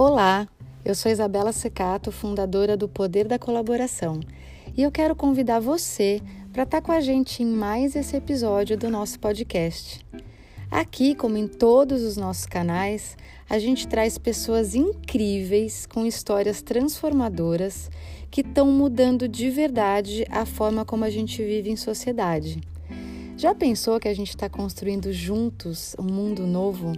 Olá, eu sou Isabela Secato, fundadora do Poder da Colaboração, e eu quero convidar você para estar com a gente em mais esse episódio do nosso podcast. Aqui, como em todos os nossos canais, a gente traz pessoas incríveis com histórias transformadoras que estão mudando de verdade a forma como a gente vive em sociedade. Já pensou que a gente está construindo juntos um mundo novo?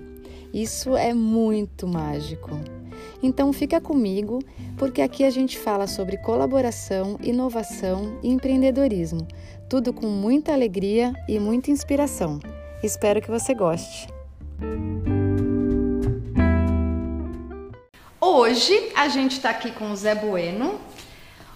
Isso é muito mágico. Então fica comigo, porque aqui a gente fala sobre colaboração, inovação e empreendedorismo, tudo com muita alegria e muita inspiração. Espero que você goste. Hoje a gente está aqui com o Zé Bueno.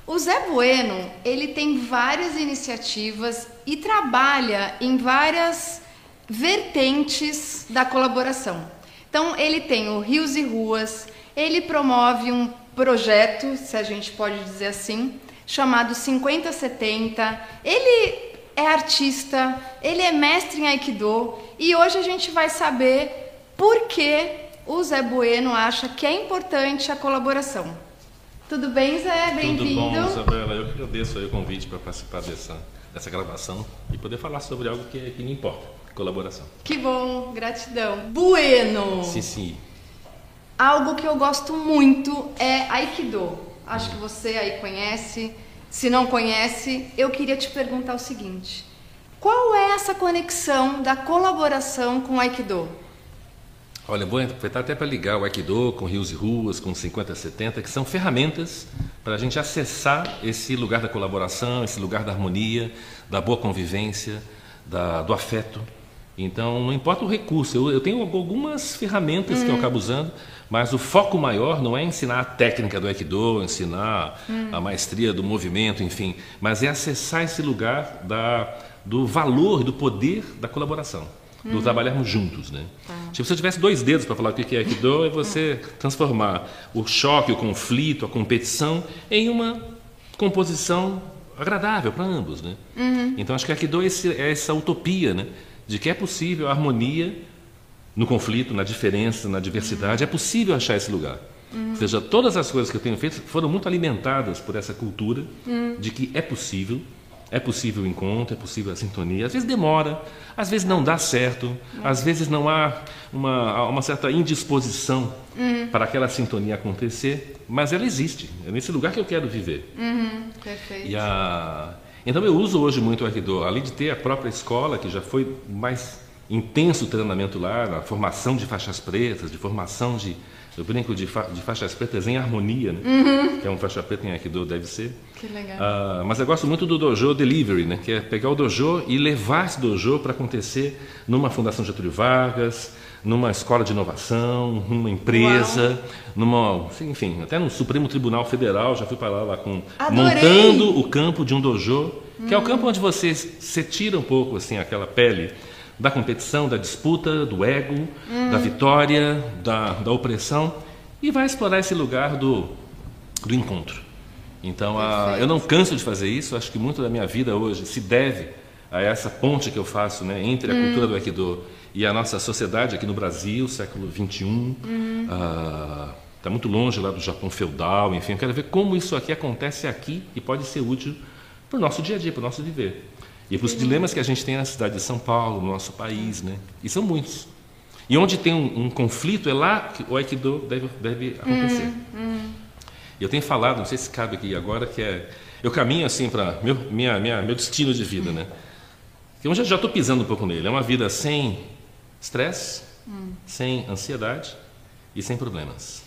O Zé Bueno ele tem várias iniciativas e trabalha em várias vertentes da colaboração. Então ele tem o Rios e Ruas, ele promove um projeto, se a gente pode dizer assim, chamado 5070. Ele é artista, ele é mestre em Aikido e hoje a gente vai saber por que o Zé Bueno acha que é importante a colaboração. Tudo bem, Zé? Bem-vindo. Tudo bom, Isabela. Eu que agradeço o convite para participar dessa, dessa gravação e poder falar sobre algo que, que me importa, colaboração. Que bom, gratidão. Bueno! Sim, sim. Algo que eu gosto muito é Aikido. Acho que você aí conhece. Se não conhece, eu queria te perguntar o seguinte: qual é essa conexão da colaboração com Aikido? Olha, vou aproveitar até para ligar o Aikido com Rios e Ruas, com 5070, que são ferramentas para a gente acessar esse lugar da colaboração, esse lugar da harmonia, da boa convivência, da, do afeto. Então, não importa o recurso, eu, eu tenho algumas ferramentas que eu acabo usando, mas o foco maior não é ensinar a técnica do Aikido, ensinar a maestria do movimento, enfim, mas é acessar esse lugar da, do valor, do poder da colaboração, do trabalharmos juntos. Né? Tipo, se eu tivesse dois dedos para falar o que é Aikido, é você transformar o choque, o conflito, a competição em uma composição agradável para ambos. Né? Então, acho que Aikido é, esse, é essa utopia né? De que é possível a harmonia no conflito, na diferença, na diversidade, é possível achar esse lugar. Ou seja, todas as coisas que eu tenho feito foram muito alimentadas por essa cultura de que é possível, é possível o encontro, é possível a sintonia. Às vezes demora, às vezes não dá certo, às vezes não há uma, uma certa indisposição para aquela sintonia acontecer, mas ela existe. É nesse lugar que eu quero viver. Uhum, perfeito. E a... Então eu uso hoje muito o Aikido, além de ter a própria escola, que já foi mais intenso treinamento lá, na formação de faixas pretas, de formação de, eu brinco de, fa, de faixas pretas em harmonia, né? que é um faixa preta em Aikido, deve ser. Que legal. Ah, mas eu gosto muito do dojo delivery, né? que é pegar o dojo e levar esse dojo para acontecer numa fundação Getúlio Vargas, numa escola de inovação, numa empresa, numa, enfim, até no Supremo Tribunal Federal, já fui para lá, lá com Adorei! montando o campo de um dojo, que é o campo onde você se tira um pouco assim aquela pele da competição, da disputa, do ego, da vitória, da, da opressão e vai explorar esse lugar do, do encontro. Então, a, eu não canso de fazer isso, acho que muito da minha vida hoje se deve a essa ponte que eu faço né, entre a cultura do Aikido e a nossa sociedade aqui no Brasil, século XXI. Está muito longe lá do Japão feudal, enfim, eu quero ver como isso aqui acontece aqui e pode ser útil para o nosso dia a dia, para o nosso viver. E para os dilemas que a gente tem na cidade de São Paulo, no nosso país, né? E são muitos. E onde tem um, um conflito, é lá que o Aikido deve, deve acontecer. E eu tenho falado, não sei se cabe aqui agora, que é. Eu caminho assim para meu, minha, minha, meu destino de vida, né? Eu já estou pisando um pouco nele. É uma vida sem estresse, sem ansiedade e sem problemas.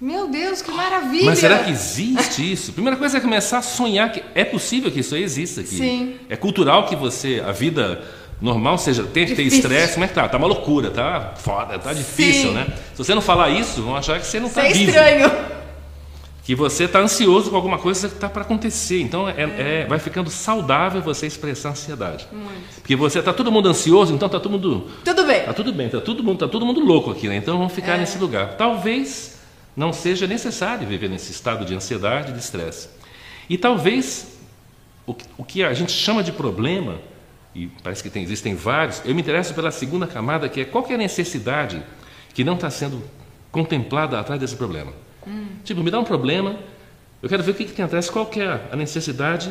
Meu Deus, que maravilha! Mas será que existe isso? Primeira coisa é começar a sonhar que é possível que isso aí exista. Que Sim. É cultural que você, a vida normal seja ter, ter estresse, como é que tá? Tá uma loucura, tá foda, tá difícil, Sim. né? Se você não falar isso, vão achar que você não Isso está é vivo. estranho. Que você está ansioso com alguma coisa que está para acontecer. Então é, é- vai ficando saudável você expressar ansiedade. Porque você está todo mundo ansioso, então está todo mundo Tudo bem. Tá tudo bem, tá todo mundo, tá todo mundo louco aqui, né? Então vamos ficar nesse lugar. Talvez não seja necessário viver nesse estado de ansiedade e de estresse. E talvez o, que- o que a gente chama de problema, e parece que tem- existem vários, eu me interesso pela segunda camada, que é qual que é a necessidade que não está sendo contemplada atrás desse problema. Hum. Tipo, me dá um problema, eu quero ver o que, que tem atrás, qual que é a necessidade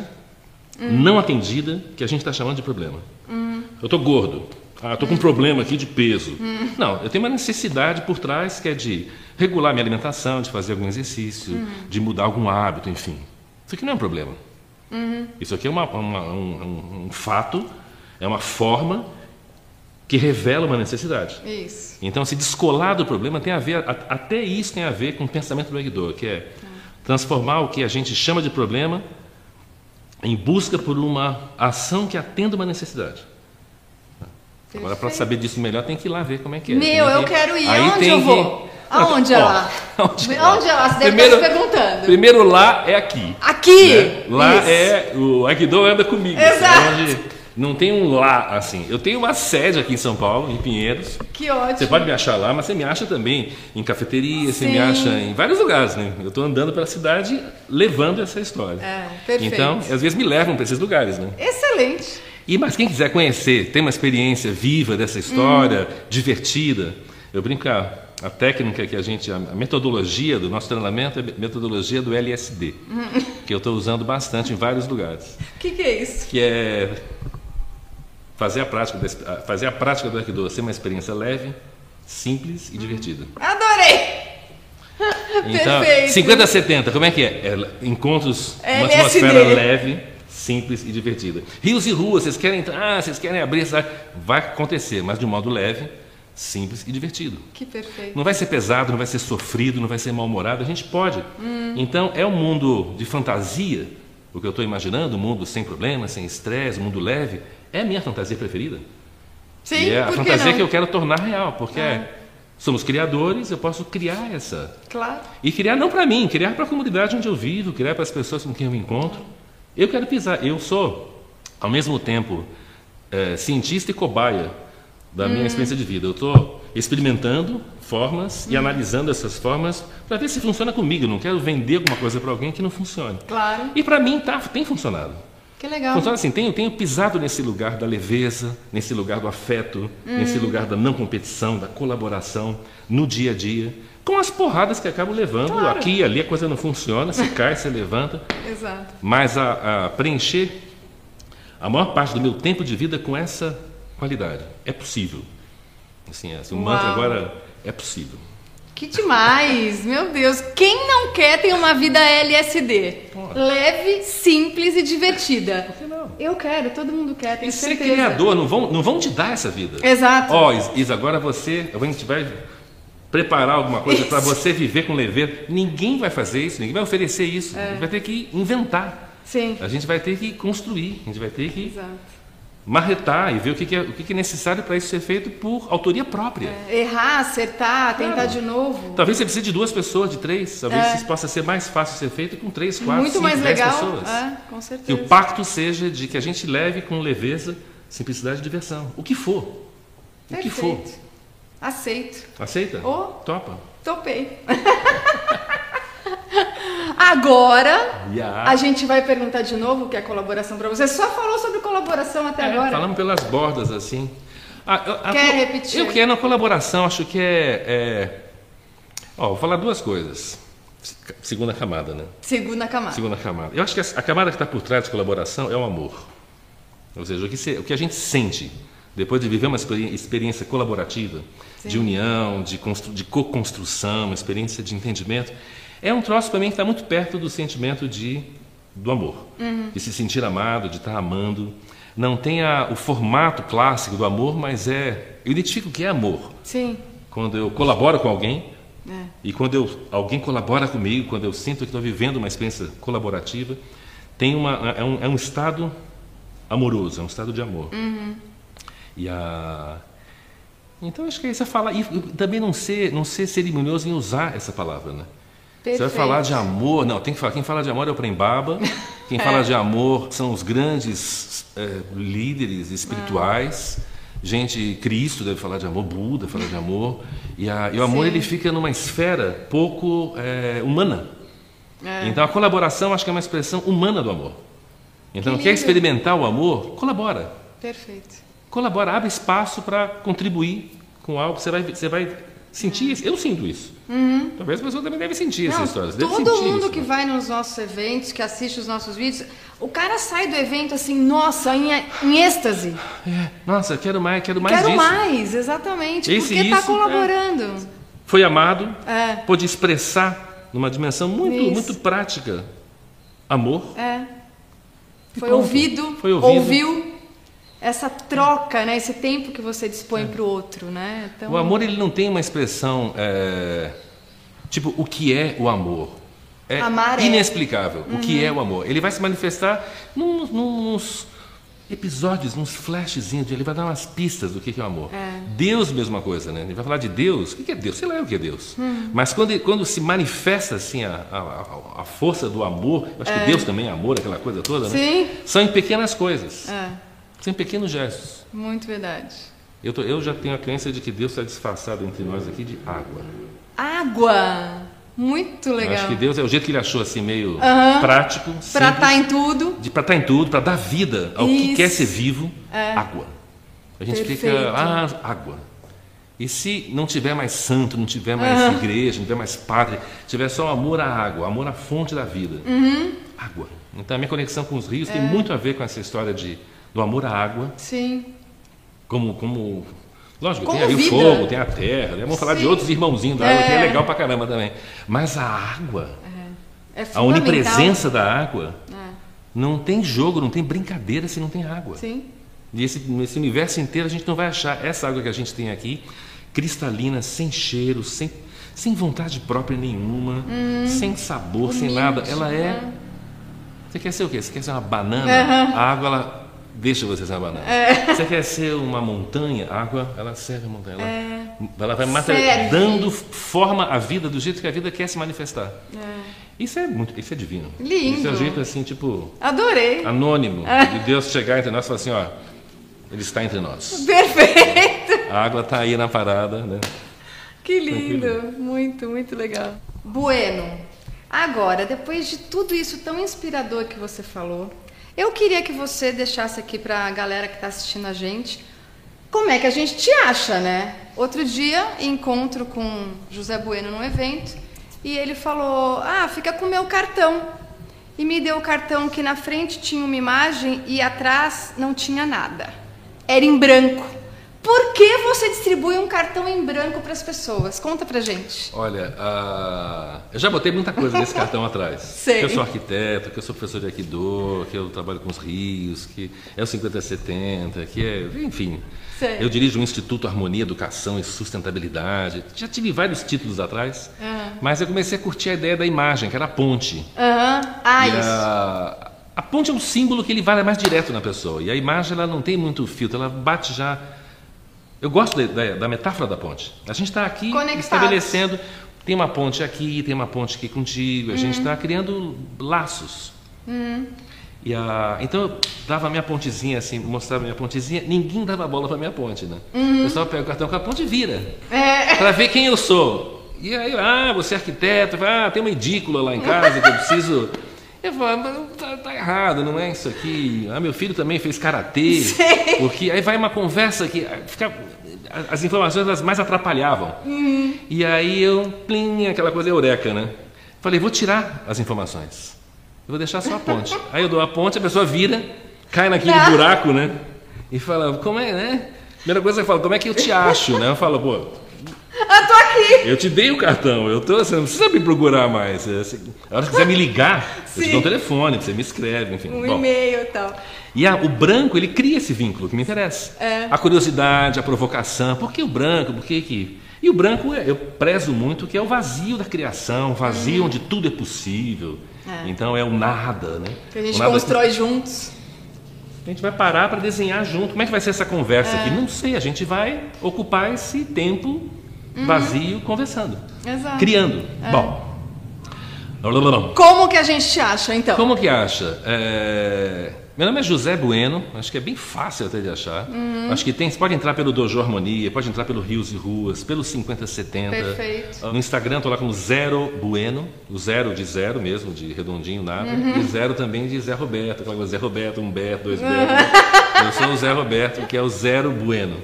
hum. não atendida que a gente está chamando de problema. Hum. Eu estou gordo, ah, estou com um problema aqui de peso. Não, eu tenho uma necessidade por trás que é de regular minha alimentação, de fazer algum exercício, de mudar algum hábito, enfim. Isso aqui não é um problema. Isso aqui é uma, uma, um, um, um, fato, é uma forma que revela uma necessidade. Isso. Então, se descolar do problema tem a ver, até isso tem a ver com o pensamento do Egdor, que é transformar o que a gente chama de problema em busca por uma ação que atenda uma necessidade. Perfeito. Agora, para saber disso melhor, tem que ir lá ver como é que é. Meu, eu quero ir. Aí Onde eu vou? Aonde é lá? Onde, é lá? Onde é lá? Você deve primeiro, estar se perguntando. Primeiro lá é aqui. Aqui! Né? Lá Isso. é. O Aikido anda comigo. Exato. Assim, não tem um lá assim. Eu tenho uma sede aqui em São Paulo, em Pinheiros. Que ótimo. Você pode me achar lá, mas você me acha também em cafeteria, Sim. você me acha em vários lugares, né? Eu estou andando pela cidade levando essa história. É, perfeito. Então, às vezes me levam para esses lugares, né? Excelente. E mas quem quiser conhecer, ter uma experiência viva dessa história, hum. divertida, eu brinco a, a técnica que a gente, a metodologia do nosso treinamento é a metodologia do LSD, hum. que eu estou usando bastante em vários lugares. O que, que, é isso? Que é fazer a prática, fazer a prática do Aikido ser uma experiência leve, simples e divertida. Adorei! Então, Perfeito. 50 a 70, como é que é? é encontros, uma atmosfera leve simples e divertida. Rios e ruas, vocês querem entrar, ah, vocês querem abrir, vai acontecer, mas de um modo leve, simples e divertido. Que perfeito. Não vai ser pesado, não vai ser sofrido, não vai ser mal-humorado, a gente pode. Hum. Então, é um mundo de fantasia, o que eu estou imaginando, um mundo sem problemas, sem estresse, um mundo leve, é a minha fantasia preferida. Sim, e é a fantasia que, que eu quero tornar real, porque é. somos criadores, eu posso criar essa. Claro. E criar não para mim, criar para a comunidade onde eu vivo, criar para as pessoas com quem eu me encontro. Eu quero pisar, eu sou, ao mesmo tempo, é, cientista e cobaia da minha hum. experiência de vida. Eu estou experimentando formas hum. e analisando essas formas para ver se funciona comigo. Eu não quero vender alguma coisa para alguém que não funcione. Claro. E para mim tá, tem funcionado. Que legal. Funciona assim, tenho, tenho pisado nesse lugar da leveza, nesse lugar do afeto, hum. nesse lugar da não competição, da colaboração, no dia a dia com as porradas que acabam levando. Claro. Aqui e ali a coisa não funciona, se cai, se levanta. Exato. Mas a, a, preencher a maior parte do meu tempo de vida com essa qualidade. É possível. Assim, assim o mantra agora é possível. Que demais! Meu Deus, quem não quer ter uma vida LSD? Leve, simples e divertida. Por que não? Eu quero, todo mundo quer, tenho e certeza. ser criador, não vão, não vão te dar essa vida. Exato. Ó, oh, Isa, agora você, a gente vai preparar alguma coisa para você viver com leveza. Ninguém vai fazer isso, ninguém vai oferecer isso. É. A gente vai ter que inventar. Sim. A gente vai ter que construir, a gente vai ter que Exato. Marretar e ver o que, é, o que é necessário para isso ser feito por autoria própria. É. Errar, acertar, tentar claro. de novo. Talvez você precise de duas pessoas, de três. Talvez é. isso possa ser mais fácil ser feito com três, quatro, Muito cinco, mais dez legal. pessoas. É, com certeza. Que o pacto seja de que a gente leve com leveza, simplicidade e diversão. O que for. O Perfeito. que for. Aceito. Aceita? Oh, Topa. Topei. Agora, yeah. a gente vai perguntar de novo o que é colaboração para você. Só falou sobre colaboração até é, agora. Falamos pelas bordas, assim. A, a, Quer repetir? Eu quero na colaboração, acho que é, é... Ó, vou falar duas coisas. Segunda camada, né? Segunda camada. Segunda camada. Eu acho que a, camada que está por trás de colaboração é o amor. Ou seja, o que, se, o que a gente sente depois de viver uma experiência colaborativa, Sim. de união, de, de co-construção, uma experiência de entendimento, é um troço para mim que está muito perto do sentimento de, do amor, uhum. de se sentir amado, de estar amando. Não tem a, o formato clássico do amor, mas é. Eu identifico o que é amor. Sim. Quando eu colaboro com alguém, é. e quando eu, alguém colabora comigo, quando eu sinto que estou vivendo uma experiência colaborativa, tem uma, é, um, é um estado amoroso, é um estado de amor. Uhum. E a então acho que é isso é falar e também não ser não ser cerimonioso em usar essa palavra, né? Perfeito. Você vai falar de amor, não, tem que falar. Quem fala de amor é o Prembaba. Quem é. fala de amor são os grandes é, líderes espirituais. Ah. Gente, Cristo deve falar de amor, Buda fala de amor. E, a, e o amor Sim. ele fica numa esfera pouco é, humana. Então a colaboração acho que é uma expressão humana do amor. Então, que quer experimentar o amor? Colabora. Perfeito colabora, abre espaço para contribuir com algo. Você vai, você vai sentir isso. Eu sinto isso. Talvez a pessoa também deve sentir essa Uhum. Não, história. Deve todo mundo isso, que né? vai nos nossos eventos, que assiste os nossos vídeos, o cara sai do evento assim, nossa, em, em êxtase. É, nossa, quero mais, quero mais Quero disso. mais, exatamente. Esse porque tá isso, colaborando. Foi amado, É. pôde expressar numa dimensão muito, Isso. muito prática amor. É. Foi ouvido, Foi ouvido. ouviu essa troca, né? Esse tempo que você dispõe para o outro, né? Então, O amor ele não tem uma expressão é, tipo o que é o amor. É Amar é. Uhum. inexplicável. O que é o amor? Ele vai se manifestar num, num- nos episódios, nos flashzinhos. Ele vai dar umas pistas do que é o amor. Deus, mesma coisa, né? Ele vai falar de Deus. O que é Deus? Sei lá o que é Deus. Hum. Mas quando, quando se manifesta assim a, a- a- a força do amor, eu acho que Deus também é amor, aquela coisa toda, né? Sim. São em pequenas coisas, É, são pequenos gestos. muito verdade. Eu, tô- eu já tenho a crença de que Deus está disfarçado entre nós aqui de água. Água! Muito Eu legal. acho que Deus é o jeito que ele achou assim meio Aham. prático, simples, estar em tudo. para estar em tudo, para dar vida ao que Isso. É. quer ser vivo, água. A gente Perfeito. fica ah, água. E se não tiver mais santo, não tiver mais igreja, não tiver mais padre, tiver só amor à água, amor à fonte da vida, Uhum. água. Então a minha conexão com os rios É. tem muito a ver com essa história de do amor à água, Sim. como como Lógico, Como tem aí o vida. fogo, tem a terra, né? vamos falar de outros irmãozinhos da água, que é É. legal pra caramba também. Mas a água, É a fundamental. onipresença da água, É. não tem jogo, não tem brincadeira se não tem água. Sim. E esse, nesse universo inteiro a gente não vai achar essa água que a gente tem aqui, cristalina, sem cheiro, sem, sem vontade própria nenhuma, sem sabor, sem nada. Ela é. né? Você quer ser o quê? Você quer ser uma banana? Aham. A água, ela deixa você ser uma banana. Você quer ser uma montanha? A água, ela serve a montanha. Ela, ela vai mater- dando forma à vida do jeito que a vida quer se manifestar. Isso é muito, isso é divino. Lindo. Isso é o jeito assim, tipo, Adorei. anônimo de Deus chegar entre nós e falar assim, ó, ele está entre nós. Perfeito. A água está aí na parada, né? Que lindo. Muito, muito legal. Bueno. Agora, depois de tudo isso tão inspirador que você falou, eu queria que você deixasse aqui para a galera que está assistindo a gente como é que a gente te acha, né? Outro dia, encontro com José Bueno num evento e ele falou: Ah, fica com o meu cartão. E me deu o cartão que na frente tinha uma imagem e atrás não tinha nada. Era em branco. Por que você distribui um cartão em branco para as pessoas? Conta pra gente. Olha, ah, eu já botei muita coisa nesse cartão atrás. Sei. Que eu sou arquiteto, que eu sou professor de Aikido, que eu trabalho com os rios, que é o 5070, que é, enfim. Sei. Eu dirijo o Instituto Harmonia, Educação e Sustentabilidade. Já tive vários títulos atrás, Ah. mas eu comecei a curtir a ideia da imagem, que era a ponte. Aham. Ah, E isso. a, a ponte é um símbolo que ele vai mais direto na pessoa. E a imagem ela não tem muito filtro, ela bate já. Eu gosto da, da- da metáfora da ponte. A gente está aqui Conectados. estabelecendo. Tem uma ponte aqui, tem uma ponte aqui contigo. A Uhum. gente está criando laços. E a, então eu dava a minha pontezinha assim, mostrava a minha pontezinha, ninguém dava bola para minha ponte, né? Uhum. O pessoal pega o cartão com a ponte e vira É. para ver quem eu sou. E aí, ah, você é arquiteto, ah, tem uma edícula lá em casa que eu preciso. Eu falo, mas tá, tá errado, não é isso aqui. Ah, meu filho também fez karatê. Porque aí vai uma conversa que ah, fica, as informações elas mais atrapalhavam. E aí eu, plim, aquela coisa eureka, né? Falei, vou tirar as informações. Eu vou deixar só a ponte. Aí eu dou a ponte, a pessoa vira, cai naquele buraco, né? E fala, como é, né? Primeira coisa que eu falo, como é que eu te acho, né? Eu falo, pô, Eu tô aqui. eu te dei o cartão, eu tô, você não precisa me procurar mais. É, se- A hora que quiser me ligar, eu te dou um telefone, você me escreve, enfim. Um Bom, e-mail e tal. e a- o branco, ele cria esse vínculo que me interessa. É. A curiosidade, a provocação. Por que o branco? Por que que... E o branco, é- eu prezo muito que é o vazio da criação, o vazio Uhum. onde tudo é possível. Então é o nada, né? Que a gente O nada constrói juntos. a gente vai parar para desenhar junto. Como é que vai ser essa conversa aqui? Não sei. A gente vai ocupar esse tempo vazio conversando, Exato. criando. Bom. Como que a gente te acha, então? Como que acha? É, Meu nome é José Bueno, acho que é bem fácil até de achar. Acho que tem, você pode entrar pelo Dojo Harmonia, pode entrar pelo Rios e Ruas, pelo 5070. Perfeito. No Instagram estou lá como Zero Bueno, o zero de zero mesmo, de redondinho, nada. E zero também de Zé Roberto, aquela coisa Zé Roberto, um Beto, dois Beto. Eu sou o Zé Roberto, que é o Zero Bueno.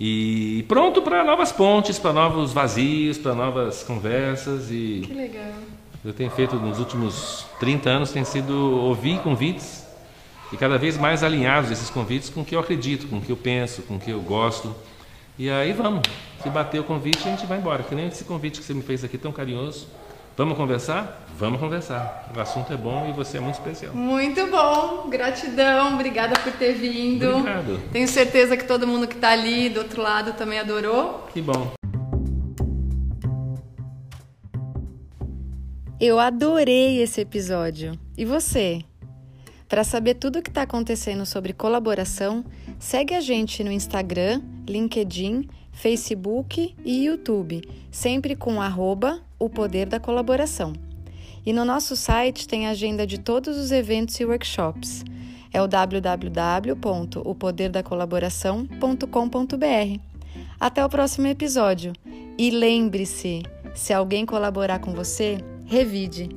E pronto para novas pontes, para novos vazios, para novas conversas. E que legal. Eu tenho feito nos últimos 30 anos, tem sido ouvir convites e cada vez mais alinhados esses convites com o que eu acredito, com o que eu penso, com o que eu gosto. E aí vamos. Se bater o convite, a gente vai embora. Que nem esse convite que você me fez aqui tão carinhoso. Vamos conversar? Vamos conversar. O assunto é bom e você é muito especial. Muito bom. Gratidão. Obrigada por ter vindo. Obrigado. Tenho certeza que todo mundo que está ali do outro lado também adorou. Que bom. Eu adorei esse episódio. E você? Para saber tudo o que está acontecendo sobre colaboração, segue a gente no Instagram, LinkedIn, Facebook e YouTube, sempre com arroba o poder da colaboração. E no nosso site tem a agenda de todos os eventos e workshops. É o www.opoderdacolaboração.com.br. Até o próximo episódio. E lembre-se, se alguém colaborar com você, revide.